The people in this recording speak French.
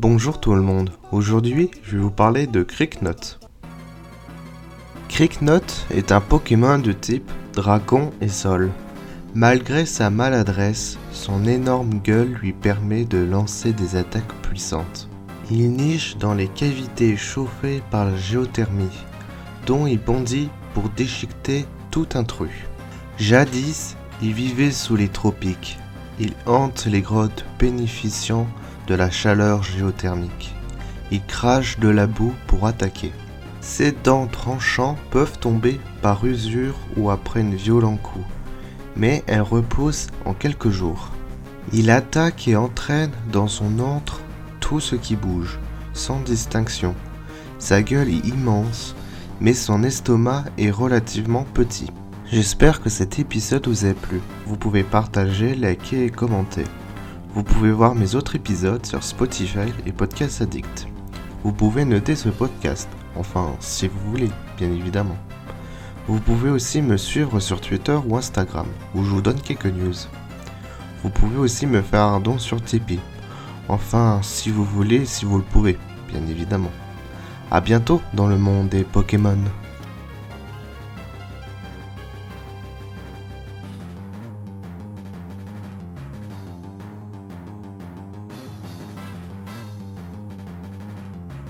Bonjour tout le monde, aujourd'hui je vais vous parler de Cricknot. Cricknot est un Pokémon de type dragon et sol. Malgré sa maladresse, son énorme gueule lui permet de lancer des attaques puissantes. Il niche dans les cavités chauffées par la géothermie, dont il bondit pour déchiqueter tout intrus. Jadis, il vivait sous les tropiques. Il hante les grottes bénéficiant de la chaleur géothermique. Il crache de la boue pour attaquer. Ses dents tranchantes peuvent tomber par usure ou après un violent coup, mais elles repoussent en quelques jours. Il attaque et entraîne dans son antre tout ce qui bouge, sans distinction. Sa gueule est immense, mais son estomac est relativement petit. J'espère que cet épisode vous a plu. Vous pouvez partager, liker et commenter. Vous pouvez voir mes autres épisodes sur Spotify et Podcast Addict. Vous pouvez noter ce podcast, enfin si vous voulez, bien évidemment. Vous pouvez aussi me suivre sur Twitter ou Instagram, où je vous donne quelques news. Vous pouvez aussi me faire un don sur Tipeee. Enfin, si vous voulez, si vous le pouvez, bien évidemment. A bientôt dans le monde des Pokémon.